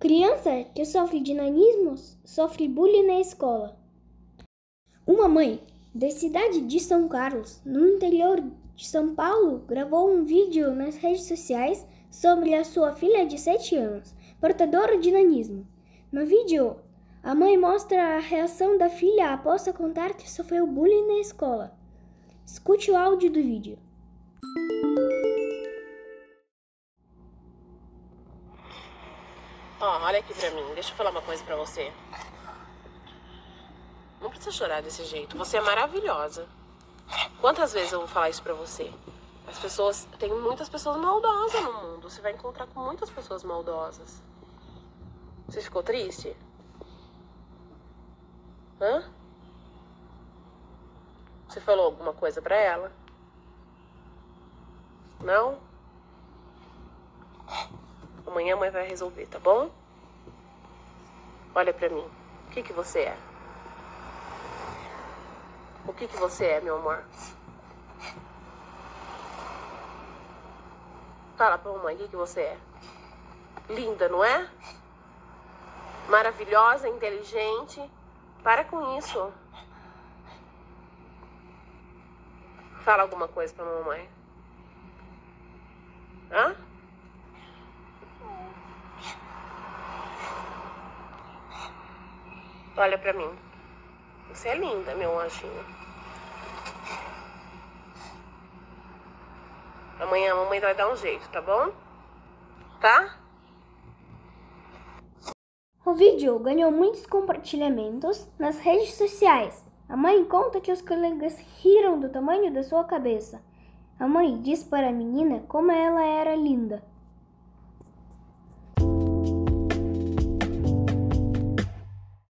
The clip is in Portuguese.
Criança que sofre de nanismo sofre bullying na escola. Uma mãe da cidade de São Carlos, no interior de São Paulo, gravou um vídeo nas redes sociais sobre a sua filha de 7 anos, portadora de nanismo. No vídeo, a mãe mostra a reação da filha após contar que sofreu bullying na escola. Escute o áudio do vídeo. Ó, olha aqui pra mim, deixa eu falar uma coisa pra você. Não precisa chorar desse jeito, você é maravilhosa. Quantas vezes eu vou falar isso pra você? As pessoas. Tem muitas pessoas maldosas no mundo. Você vai encontrar com muitas pessoas maldosas. Você ficou triste? Hã? Você falou alguma coisa pra ela? Não? Amanhã a mãe vai resolver, tá bom? Olha pra mim. O que que você é? O que que você é, meu amor? Fala pra mamãe, o que que você é? Linda, não é? Maravilhosa, inteligente. Para com isso. Fala alguma coisa pra mamãe. Hã? Olha pra mim. Você é linda, meu anjinho. Amanhã a mamãe vai dar um jeito, tá bom? Tá? O vídeo ganhou muitos compartilhamentos nas redes sociais. A mãe conta que os colegas riram do tamanho da sua cabeça. A mãe diz para a menina como ela era linda.